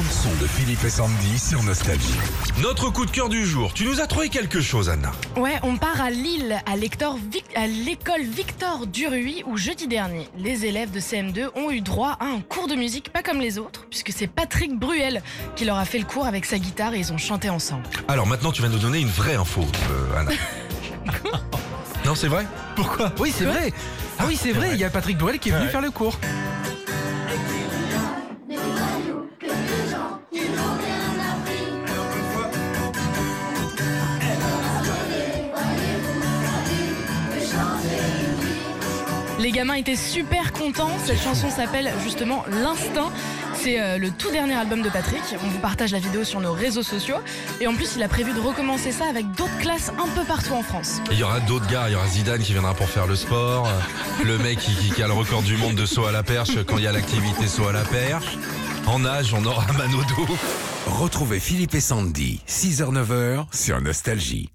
bande-son de Philippe et Sandy sur Nostalgie. Notre coup de cœur du jour. Tu nous as trouvé quelque chose, Anna. Ouais, on part à Lille, à l'école Vic- à l'école Victor Duruy, où jeudi dernier, les élèves de CM2 ont eu droit à un cours de musique pas comme les autres, puisque c'est Patrick Bruel qui leur a fait le cours avec sa guitare et ils ont chanté ensemble. Alors maintenant, tu vas nous donner une vraie info, euh, Anna. non, c'est vrai? Pourquoi? Oui, c'est vrai. Ah oui, c'est vrai, il y a Patrick Bruel qui est venu Ouais. faire le cours. Les gamins étaient super contents. Cette chanson s'appelle justement L'Instinct. C'est euh, le tout dernier album de Patrick. On vous partage la vidéo sur nos réseaux sociaux. Et en plus, il a prévu de recommencer ça avec d'autres classes un peu partout en France. Il y aura d'autres gars, il y aura Zidane qui viendra pour faire le sport, euh, le mec qui, qui- qui a le record du monde de saut à la perche quand il y a l'activité saut à la perche. En nage, on aura Manodou. Retrouvez Philippe et Sandy, 6h-9h sur Nostalgie.